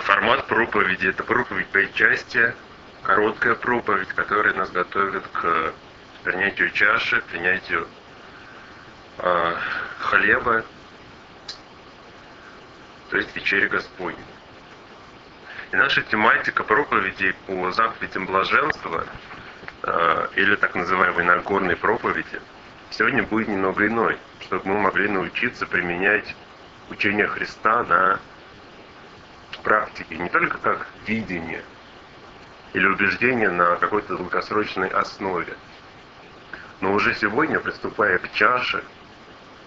формат проповеди – это проповедь причастия, короткая проповедь, которая нас готовит к принятию чаши, принятию э, хлеба, то есть вечери Господней. И наша тематика проповедей по заповедям блаженства, э, или так называемой Нагорной проповеди, сегодня будет немного иной, чтобы мы могли научиться применять учение Христа на практике, не только как видение или убеждение на какой-то долгосрочной основе, но уже сегодня, приступая к чаше,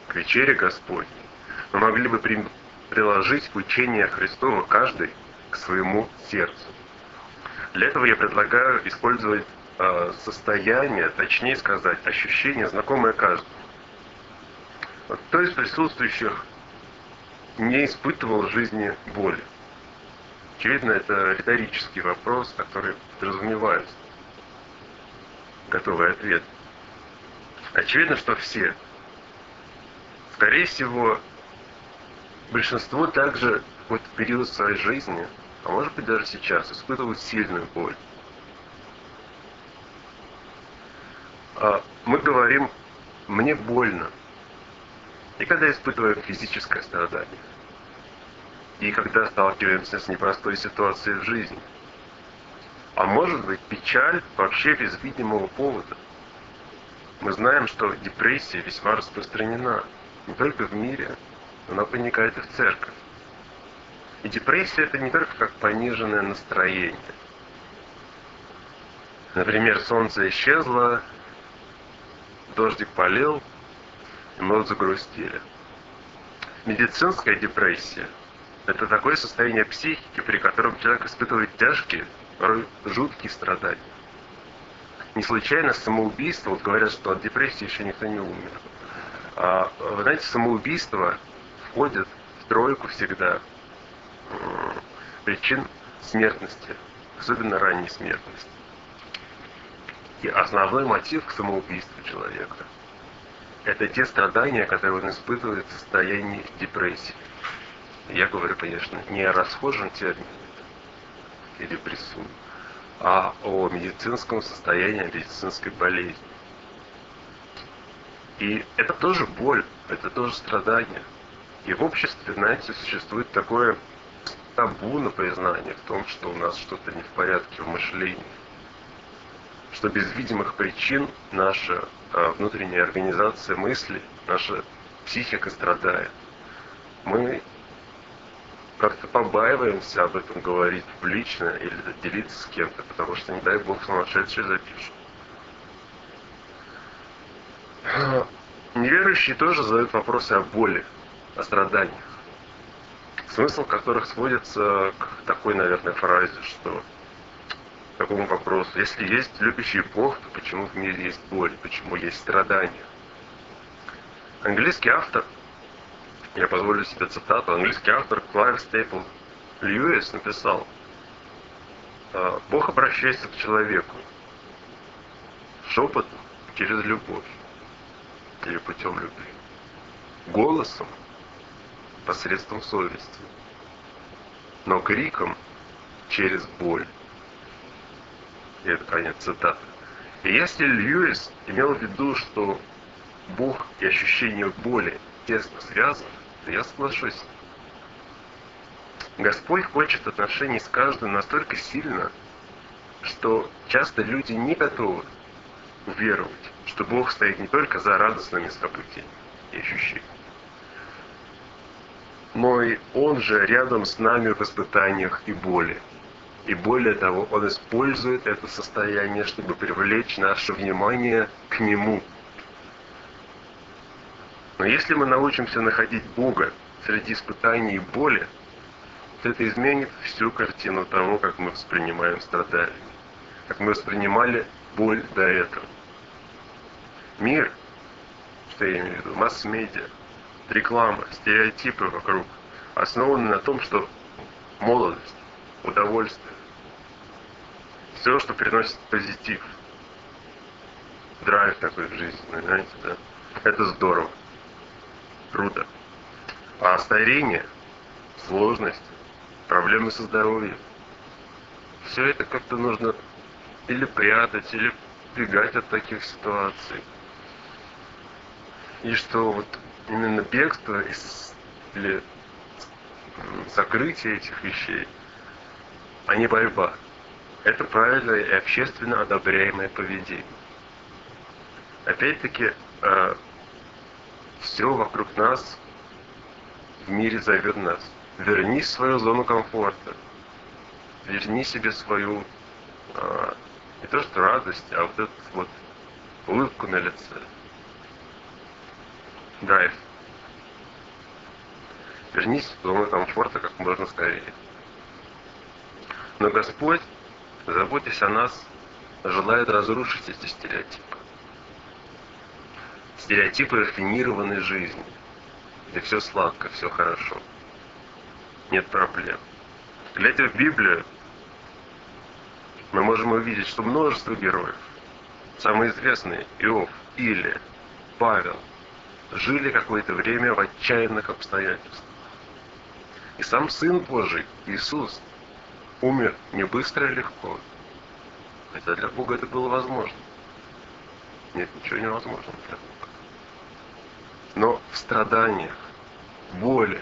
к вечере Господней, мы могли бы при, приложить учение Христова каждый к своему сердцу. Для этого я предлагаю использовать э, состояние, точнее сказать, ощущение, знакомое каждому. Кто из присутствующих не испытывал в жизни боли? Очевидно, это риторический вопрос, который подразумевается. Готовый ответ. Очевидно, что все. Скорее всего, большинство также в какой-то период своей жизни а может быть даже сейчас, испытывают сильную боль. А мы говорим «мне больно», и когда испытываем физическое страдание, и когда сталкиваемся с непростой ситуацией в жизни. А может быть печаль вообще без видимого повода. Мы знаем, что депрессия весьма распространена не только в мире, она проникает и в церковь. И депрессия это не только как пониженное настроение. Например, солнце исчезло, дождик полил, и мы загрустили. Медицинская депрессия – это такое состояние психики, при котором человек испытывает тяжкие, жуткие страдания. Не случайно самоубийство, вот говорят, что от депрессии еще никто не умер. А, вы знаете, самоубийство входит в тройку всегда причин смертности, особенно ранней смертности. И основной мотив к самоубийству человека – это те страдания, которые он испытывает в состоянии депрессии. Я говорю, конечно, не о расхожем термине или присуде, а о медицинском состоянии, о медицинской болезни. И это тоже боль, это тоже страдание. И в обществе, знаете, существует такое табу на признание в том, что у нас что-то не в порядке в мышлении, что без видимых причин наша а, внутренняя организация мысли, наша психика страдает. Мы как-то побаиваемся об этом говорить публично или делиться с кем-то, потому что, не дай бог, сумасшедший запишут. Неверующие тоже задают вопросы о боли, о страданиях смысл которых сводится к такой, наверное, фразе, что к такому вопросу. Если есть любящий Бог, то почему в мире есть боль, почему есть страдания? Английский автор, я позволю себе цитату, английский автор Клайв Стейпл Льюис написал, «А, Бог обращается к человеку шепотом через любовь или путем любви, голосом посредством совести, но криком через боль. И это конец цитаты. И если Льюис имел в виду, что Бог и ощущение боли тесно связаны, я соглашусь. Господь хочет отношений с каждым настолько сильно, что часто люди не готовы веровать, что Бог стоит не только за радостными событиями и ощущениями, но и Он же рядом с нами в испытаниях и боли. И более того, Он использует это состояние, чтобы привлечь наше внимание к Нему. Но если мы научимся находить Бога среди испытаний и боли, то это изменит всю картину того, как мы воспринимаем страдания, как мы воспринимали боль до этого. Мир, что я имею в виду, масс-медиа – реклама, стереотипы вокруг основаны на том, что молодость, удовольствие, все, что приносит позитив, драйв такой в жизни, знаете, да, это здорово, круто. А старение, сложность, проблемы со здоровьем. Все это как-то нужно или прятать, или бегать от таких ситуаций. И что вот именно бегство или закрытие этих вещей, а не борьба. Это правильное и общественно одобряемое поведение. Опять-таки, э, все вокруг нас в мире зовет нас. Верни свою зону комфорта. Верни себе свою э, не то что радость, а вот эту вот улыбку на лице. Драйв. Вернись в зону комфорта как можно скорее. Но Господь, заботясь о нас, желает разрушить эти стереотипы. Стереотипы рафинированной жизни, где все сладко, все хорошо. Нет проблем. Глядя в Библию, мы можем увидеть, что множество героев, самые известные Иов, Илия, Павел, жили какое-то время в отчаянных обстоятельствах. И сам Сын Божий, Иисус, умер не быстро и легко, хотя для Бога это было возможно. Нет, ничего невозможного для Бога. Но в страданиях, боли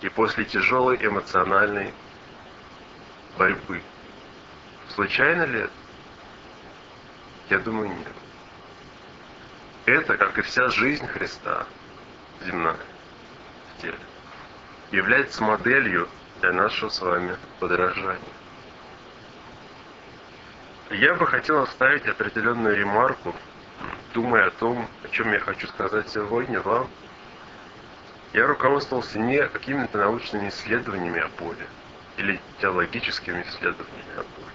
и после тяжелой эмоциональной борьбы – Случайно ли это? Я думаю, нет. Это, как и вся жизнь Христа, земная, в теле, является моделью для нашего с вами подражания. Я бы хотел оставить определенную ремарку, думая о том, о чем я хочу сказать сегодня вам. Я руководствовался не какими-то научными исследованиями о поле или теологическими исследованиями о поле.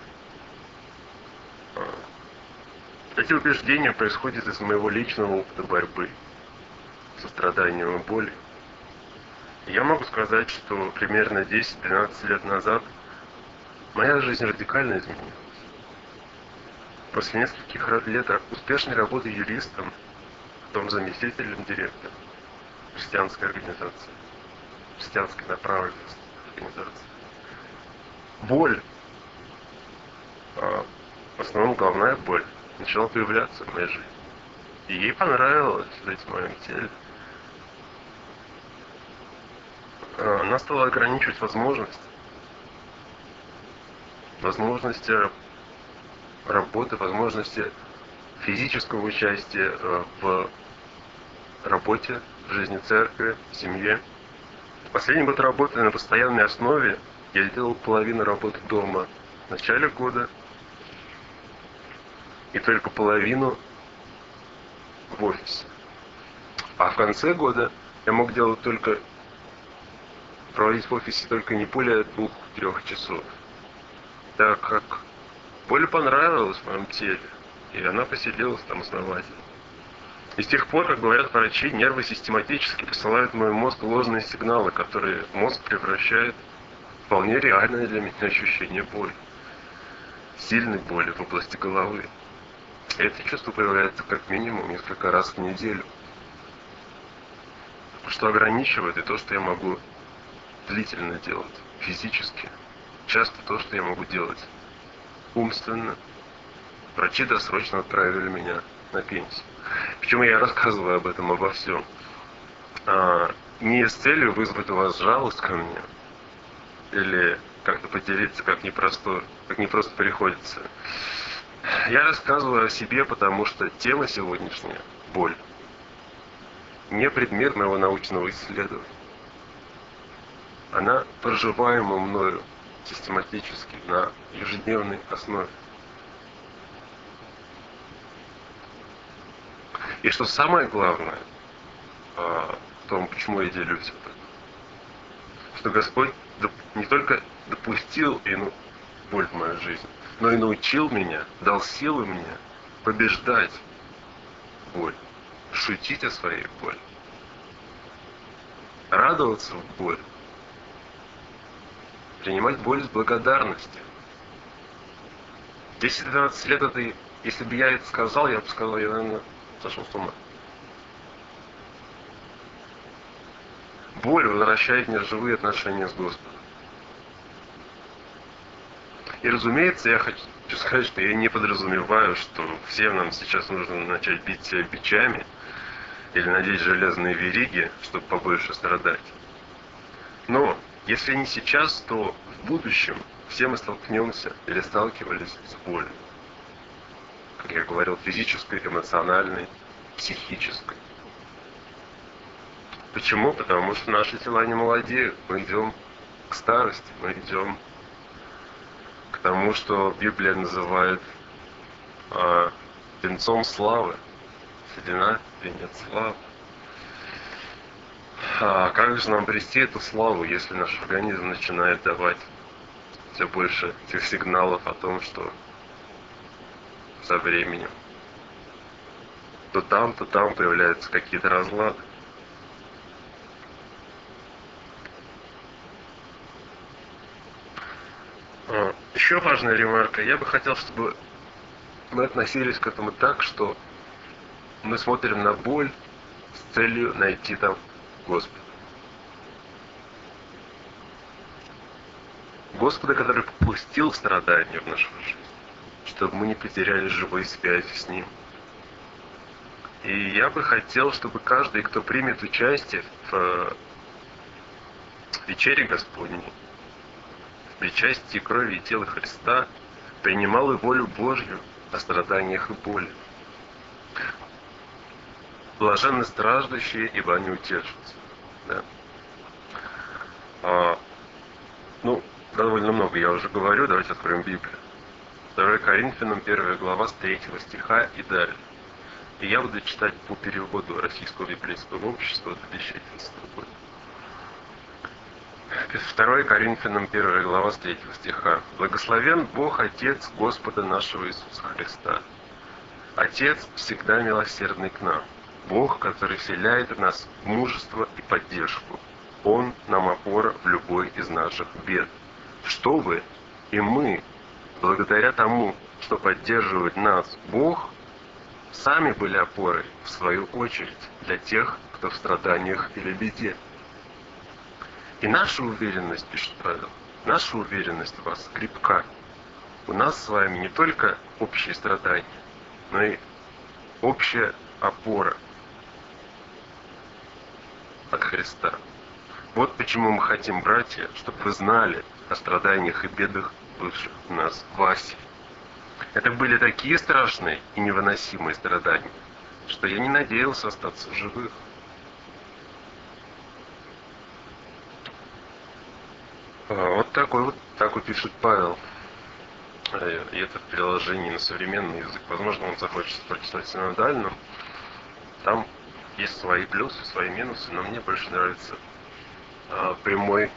Эти убеждения происходят из моего личного опыта борьбы со страданием и болью. я могу сказать, что примерно 10-12 лет назад моя жизнь радикально изменилась. После нескольких лет успешной работы юристом, потом заместителем директора христианской организации, христианской направленности организации. Боль, а, в основном головная боль, начала появляться в моей жизни. И ей понравилось жить в моем теле. А, она стала ограничивать возможности. Возможности работы, возможности физического участия э, в работе, в жизни церкви, в семье. Последний год работы на постоянной основе я делал половину работы дома в начале года – и только половину в офисе. А в конце года я мог делать только проводить в офисе только не более двух-трех часов. Так как боль понравилась в моем теле, и она поселилась там основательно. И с тех пор, как говорят врачи, нервы систематически посылают в мой мозг ложные сигналы, которые мозг превращает в вполне реальное для меня ощущение боли. Сильной боли в области головы. Это чувство появляется как минимум несколько раз в неделю. Что ограничивает и то, что я могу длительно делать, физически. Часто то, что я могу делать умственно. Врачи досрочно отправили меня на пенсию. Почему я рассказываю об этом, обо всем? А, не с целью вызвать у вас жалость ко мне, или как-то поделиться, как непросто, как непросто приходится. Я рассказываю о себе, потому что тема сегодняшняя – боль. Не предмет моего научного исследования. Она проживаема мною систематически на ежедневной основе. И что самое главное а, в том, почему я делюсь об этом, что Господь не только допустил ину боль в мою жизнь, но и научил меня, дал силы мне побеждать боль, шутить о своей боли, радоваться в боль, принимать боль с благодарностью. 10-12 лет это, если бы я это сказал, я бы сказал, я, наверное, сошел с ума. Боль возвращает мне живые отношения с Господом. И, разумеется, я хочу сказать, что я не подразумеваю, что всем нам сейчас нужно начать бить себя бичами или надеть железные вериги, чтобы побольше страдать. Но если не сейчас, то в будущем все мы столкнемся или сталкивались с болью. Как я говорил, физической, эмоциональной, психической. Почему? Потому что наши тела не молодеют. Мы идем к старости, мы идем к тому, что Библия называет а, венцом славы. Седина, венец славы. А как же нам обрести эту славу, если наш организм начинает давать все больше этих сигналов о том, что со временем то там, то там появляются какие-то разлады. А, еще важная ремарка. Я бы хотел, чтобы мы относились к этому так, что мы смотрим на боль с целью найти там Господа. Господа, который попустил страдания в нашу жизнь, чтобы мы не потеряли живой связи с Ним. И я бы хотел, чтобы каждый, кто примет участие в э, вечере Господней, в причастии крови и тела Христа, принимал и волю Божью о страданиях и боли. Блаженны страждущие, ибо они утешатся. Да. А, ну, довольно много я уже говорю, давайте откроем Библию. 2 Коринфянам 1 глава с 3 стиха и далее. И я буду читать по переводу Российского библейского общества 2011 года. 2 Коринфянам 1 глава с 3 стиха. «Благословен Бог Отец Господа нашего Иисуса Христа. Отец всегда милосердный к нам. Бог, который вселяет в нас мужество и поддержку. Он нам опора в любой из наших бед. Чтобы и мы, благодаря тому, что поддерживает нас Бог, сами были опорой, в свою очередь, для тех, кто в страданиях или беде. И наша уверенность, пишет Павел, наша уверенность в вас крепка. У нас с вами не только общие страдания, но и общая опора от Христа. Вот почему мы хотим, братья, чтобы вы знали о страданиях и бедах бывших у нас в Асе. Это были такие страшные и невыносимые страдания, что я не надеялся остаться в живых. А, вот такой вот, так вот пишет Павел. А, и это в приложении на современный язык. Возможно, он захочет прочитать синодально. Там есть свои плюсы, свои минусы, но мне больше нравится а, прямой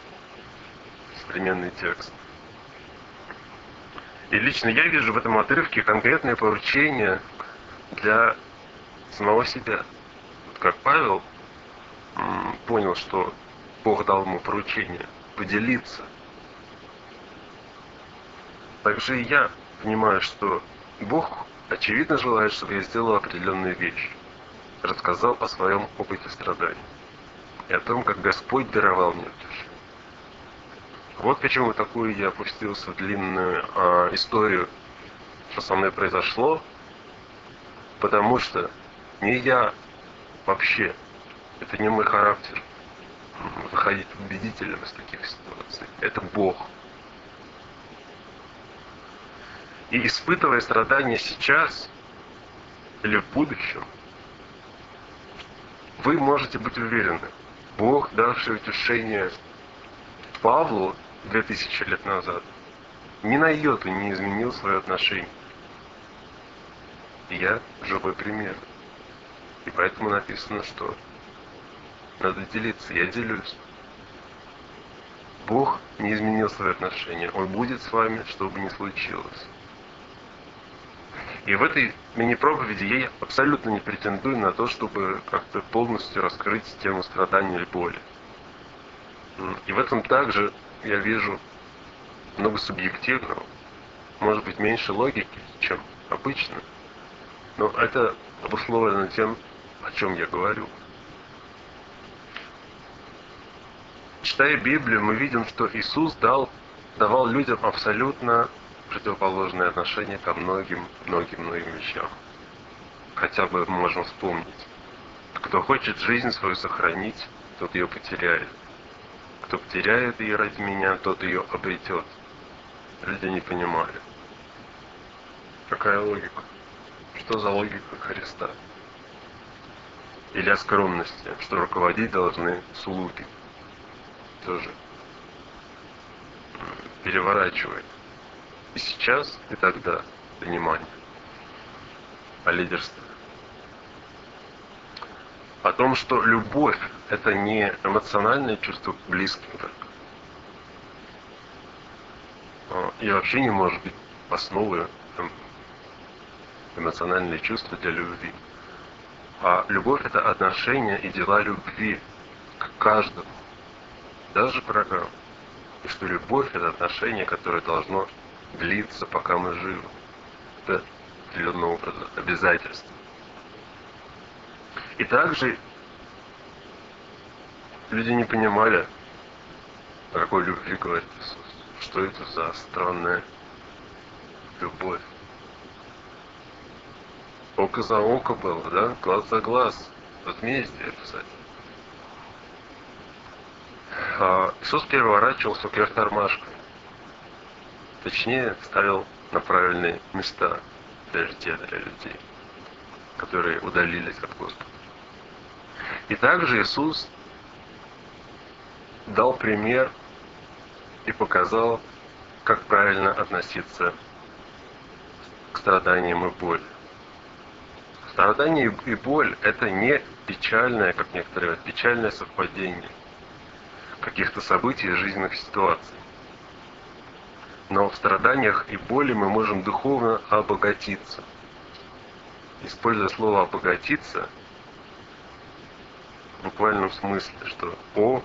современный текст. И лично я вижу в этом отрывке конкретное поручение для самого себя. Вот как Павел понял, что Бог дал ему поручение поделиться. Также и я понимаю, что Бог очевидно желает, чтобы я сделал определенные вещи. Рассказал о своем опыте страданий. И о том, как Господь даровал мне это вот почему такую я опустился в длинную а, историю, что со мной произошло, потому что не я вообще, это не мой характер выходить победителем из таких ситуаций. Это Бог. И испытывая страдания сейчас или в будущем, вы можете быть уверены, Бог, давший утешение Павлу, две тысячи лет назад, ни на йоту не изменил свое отношение. Я живой пример. И поэтому написано, что надо делиться. Я делюсь. Бог не изменил свое отношение. Он будет с вами, что бы ни случилось. И в этой мини-проповеди я абсолютно не претендую на то, чтобы как-то полностью раскрыть тему страдания или боли. И в этом также я вижу много субъективного, может быть меньше логики, чем обычно. Но это обусловлено тем, о чем я говорю. Читая Библию, мы видим, что Иисус дал, давал людям абсолютно противоположное отношение ко многим, многим, многим вещам. Хотя бы можем вспомнить. Кто хочет жизнь свою сохранить, тот ее потеряет. Кто потеряет ее ради меня, тот ее обретет. Люди не понимали. Какая логика? Что за логика Христа? Или о скромности, что руководить должны слуги. Тоже переворачивает. И сейчас, и тогда понимание о лидерстве. О том, что любовь – это не эмоциональное чувство к близким. А, и вообще не может быть основы эм, эмоциональные чувства для любви. А любовь – это отношения и дела любви к каждому, даже врагам. И что любовь – это отношение, которое должно длиться, пока мы живы. Это определенного образа обязательство. И также люди не понимали, о какой любви говорит Иисус. Что это за странная любовь? Око за око было, да? Глаз за глаз. Возмездие писать. А Иисус переворачивался кверх тормашкой. Точнее, ставил на правильные места жития для людей, которые удалились от Господа. И также Иисус дал пример и показал, как правильно относиться к страданиям и боли. Страдание и боль – это не печальное, как некоторые говорят, печальное совпадение каких-то событий и жизненных ситуаций. Но в страданиях и боли мы можем духовно обогатиться. Используя слово «обогатиться», в буквальном смысле, что «о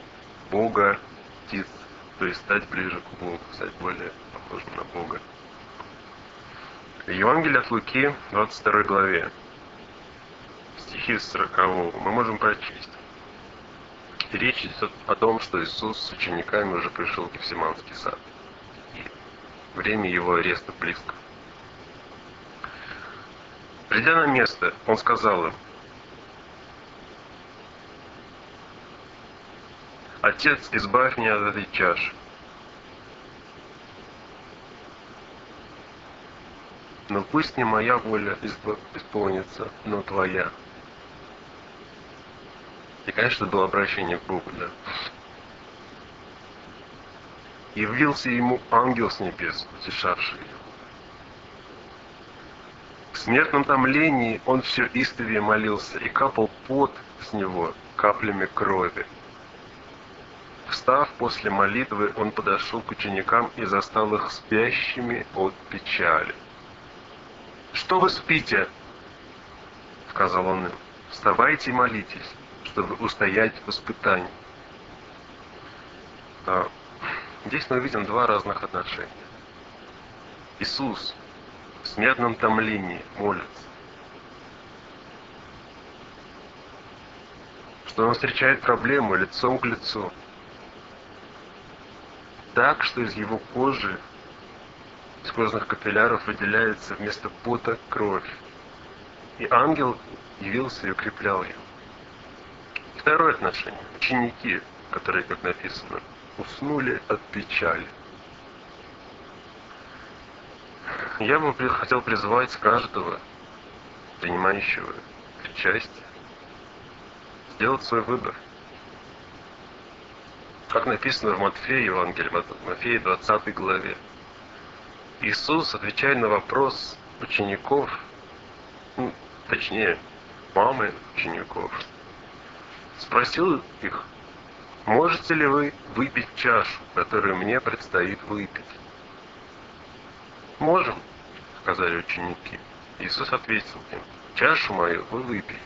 Бога тиц», то есть стать ближе к Богу, стать более похожим на Бога. Евангелие от Луки, 22 главе, стихи с 40 мы можем прочесть. Речь идет о том, что Иисус с учениками уже пришел в Гефсиманский сад. Время его ареста близко. Придя на место, он сказал им, Отец, избавь меня от этой чаши. Но пусть не моя воля исполнится, но твоя. И, конечно, было обращение к Богу, да. Явился ему ангел с небес, утешавший. В смертном томлении он все истовее молился, и капал пот с него каплями крови. Встав после молитвы, он подошел к ученикам и застал их спящими от печали. «Что вы спите?» — сказал он им. «Вставайте и молитесь» чтобы устоять в испытании. Здесь мы видим два разных отношения. Иисус в смертном томлении молится. Что он встречает проблему лицом к лицу. Так, что из его кожи, из кожных капилляров выделяется вместо пота кровь. И ангел явился и укреплял его. Второе отношение. Ученики, которые, как написано, уснули от печали. Я бы хотел призвать каждого, принимающего причастие, сделать свой выбор. Как написано в Матфея, Евангелии, Матфея 20 главе. Иисус, отвечая на вопрос учеников, ну, точнее, мамы учеников, Спросил их, можете ли вы выпить чашу, которую мне предстоит выпить? Можем, сказали ученики. Иисус ответил им, чашу мою вы выпьете,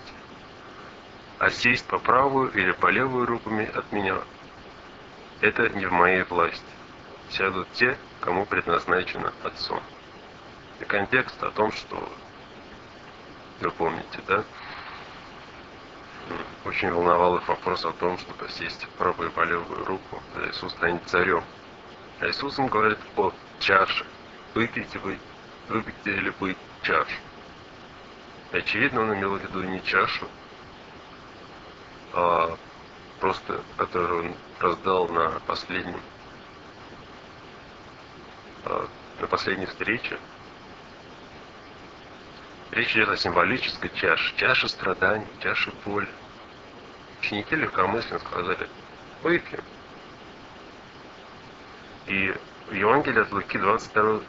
а сесть по правую или по левую руку от меня – это не в моей власти. Сядут те, кому предназначено Отцом. И контекст о том, что вы помните, да? Очень волновал их вопрос о том, чтобы сесть в правую по левую руку, когда Иисус станет царем. А Иисус им говорит о чаше, выпить вы, выпить или быть чашу. Очевидно, он имел в виду не чашу, а просто, которую он раздал на последнем, а, на последней встрече. Речь идет о символической чаше, чаше страданий, чаше боли. Ученики легкомысленно сказали, выпьем. И в Евангелии от Луки 22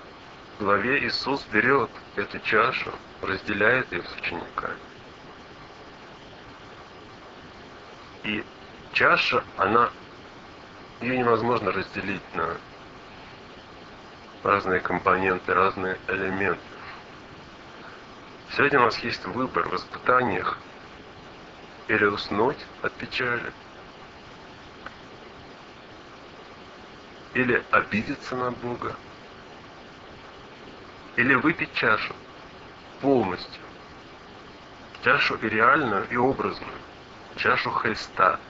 главе Иисус берет эту чашу, разделяет ее с учениками. И чаша, она, ее невозможно разделить на разные компоненты, разные элементы. Сегодня у нас есть выбор в испытаниях или уснуть от печали, или обидеться на Бога, или выпить чашу полностью, чашу и реальную, и образную, чашу Христа,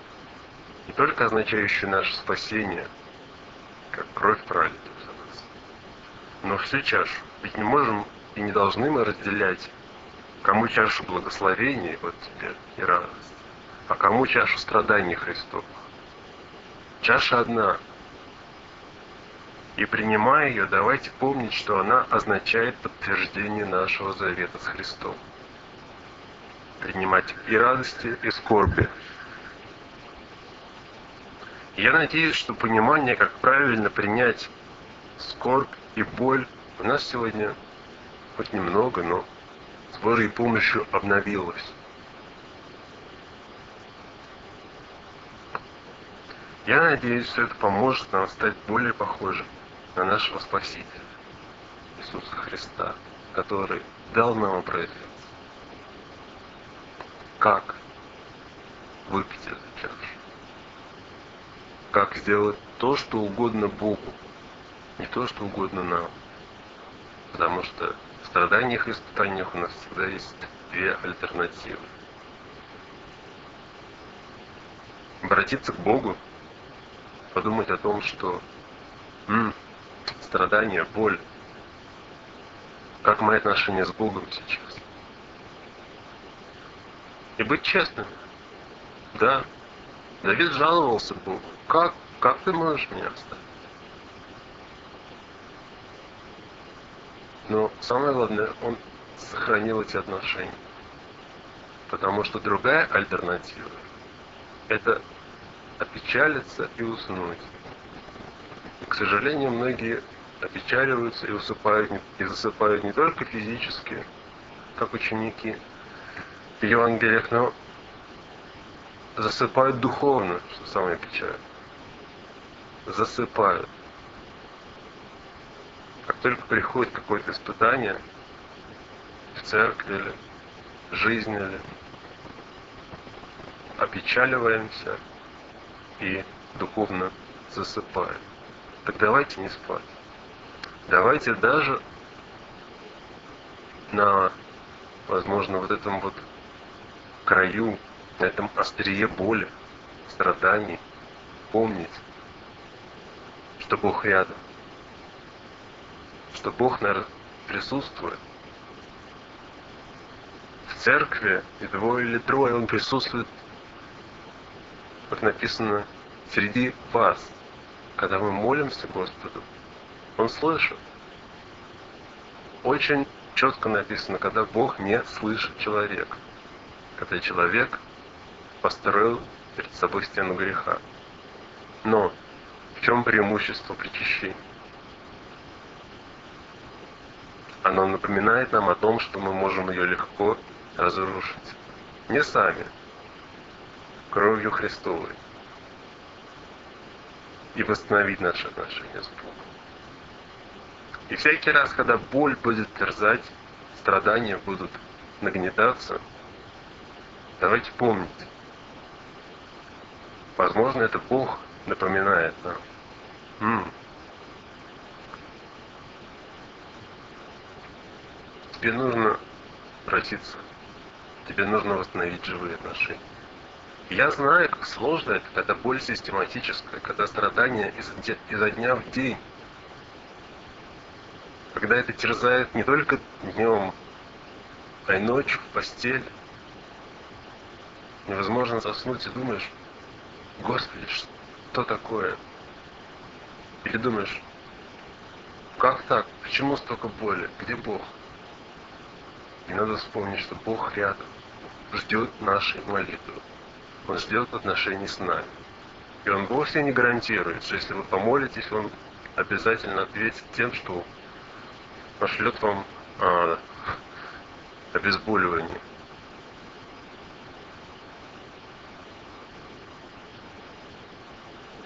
не только означающую наше спасение, как кровь пролита за нас, но всю чашу. Ведь не можем и не должны мы разделять, кому чашу благословения, вот теперь и радость, а кому чашу страданий Христов. Чаша одна – и принимая ее, давайте помнить, что она означает подтверждение нашего завета с Христом. Принимать и радости, и скорби. Я надеюсь, что понимание, как правильно принять скорбь и боль, у нас сегодня хоть немного, но с Божьей помощью обновилось. Я надеюсь, что это поможет нам стать более похожим на нашего Спасителя, Иисуса Христа, который дал нам образец. Как выпить эту чашу? Как сделать то, что угодно Богу, не то, что угодно нам. Потому что страданиях и испытаниях у нас всегда есть две альтернативы. Обратиться к Богу, подумать о том, что м, страдания, боль. Как мои отношения с Богом сейчас. И быть честным. Да, Давид жаловался Богу. Как, как ты можешь меня оставить? Но самое главное, он сохранил эти отношения. Потому что другая альтернатива – это опечалиться и уснуть. К сожалению, многие опечаливаются и усыпают, и засыпают не только физически, как ученики в Евангелиях, но засыпают духовно, что самое печальное. Засыпают. Как только приходит какое-то испытание в церкви или в жизни, или опечаливаемся и духовно засыпаем. Так давайте не спать. Давайте даже на, возможно, вот этом вот краю, на этом острие боли, страданий, помнить, что Бог рядом, что Бог, наверное, присутствует. В церкви и двое или трое Он присутствует, как написано, среди вас, когда мы молимся Господу, он слышит. Очень четко написано, когда Бог не слышит человека. Когда человек построил перед собой стену греха. Но в чем преимущество причащения? Оно напоминает нам о том, что мы можем ее легко разрушить. Не сами, кровью Христовой. И восстановить наши отношения с Богом. И всякий раз, когда боль будет терзать, страдания будут нагнетаться, давайте помнить, возможно, это Бог напоминает нам. М-м. Тебе нужно обратиться, тебе нужно восстановить живые отношения. Я знаю, как сложно это, когда боль систематическая, когда страдания изо дня в день когда это терзает не только днем, а и ночью в постели. Невозможно заснуть и думаешь, Господи, что такое? Или думаешь, как так? Почему столько боли? Где Бог? И надо вспомнить, что Бог рядом, ждет нашей молитвы. Он ждет отношений с нами. И Он вовсе не гарантирует, что если вы помолитесь, Он обязательно ответит тем, что пошлет вам а, обезболивание.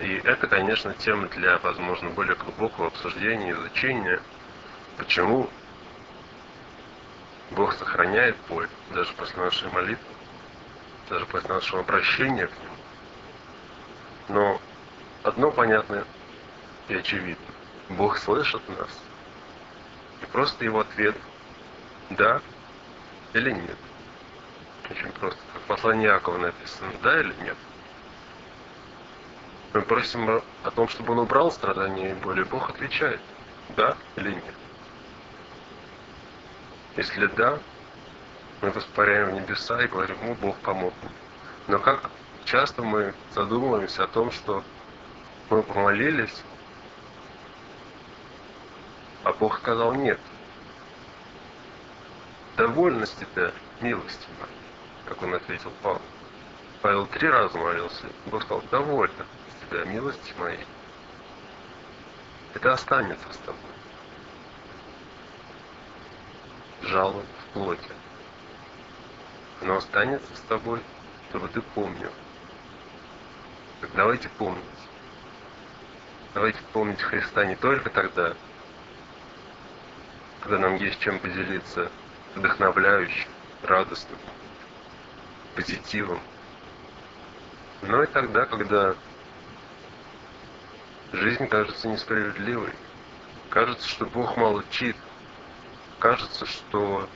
И это, конечно, тема для, возможно, более глубокого обсуждения, изучения, почему Бог сохраняет боль даже после нашей молитвы, даже после нашего обращения к Нему. Но одно понятно и очевидно. Бог слышит нас. И просто его ответ «да» или «нет». Очень просто. Как в послании Якова написано «да» или «нет». Мы просим о том, чтобы он убрал страдания и боли. Бог отвечает «да» или «нет». Если «да», мы воспаряем в небеса и говорим «ну, Бог помог мне». Но как часто мы задумываемся о том, что мы помолились, а Бог сказал «нет». Довольно с тебя, милостиво, как он ответил Павел. Павел три раза молился. Бог сказал, довольно тебя, милости моей. Это останется с тобой. Жалоб в плоти. Оно останется с тобой, чтобы ты помнил. Так давайте помнить. Давайте помнить Христа не только тогда, когда нам есть чем поделиться вдохновляющим, радостным, позитивом, но и тогда, когда жизнь кажется несправедливой, кажется, что Бог молчит, кажется, что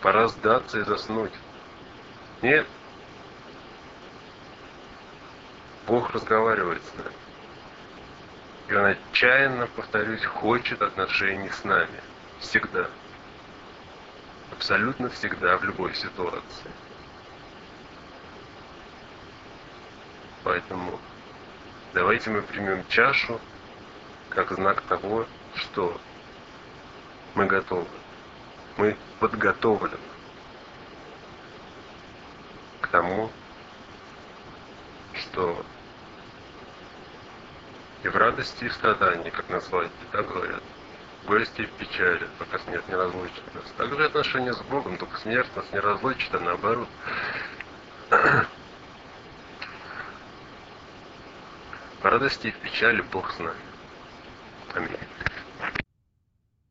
пора сдаться и заснуть. Нет. Бог разговаривает с нами. И Он отчаянно, повторюсь, хочет отношений с нами. Всегда. Абсолютно всегда, в любой ситуации. Поэтому давайте мы примем чашу как знак того, что мы готовы. Мы подготовлены к тому, что и в радости, и в страдании, как назвать, так говорят, в горести и в печали, пока смерть не разлучит нас. Также отношения с Богом, только смерть нас не разлучит, а наоборот. В радости и в печали Бог с нами. Аминь.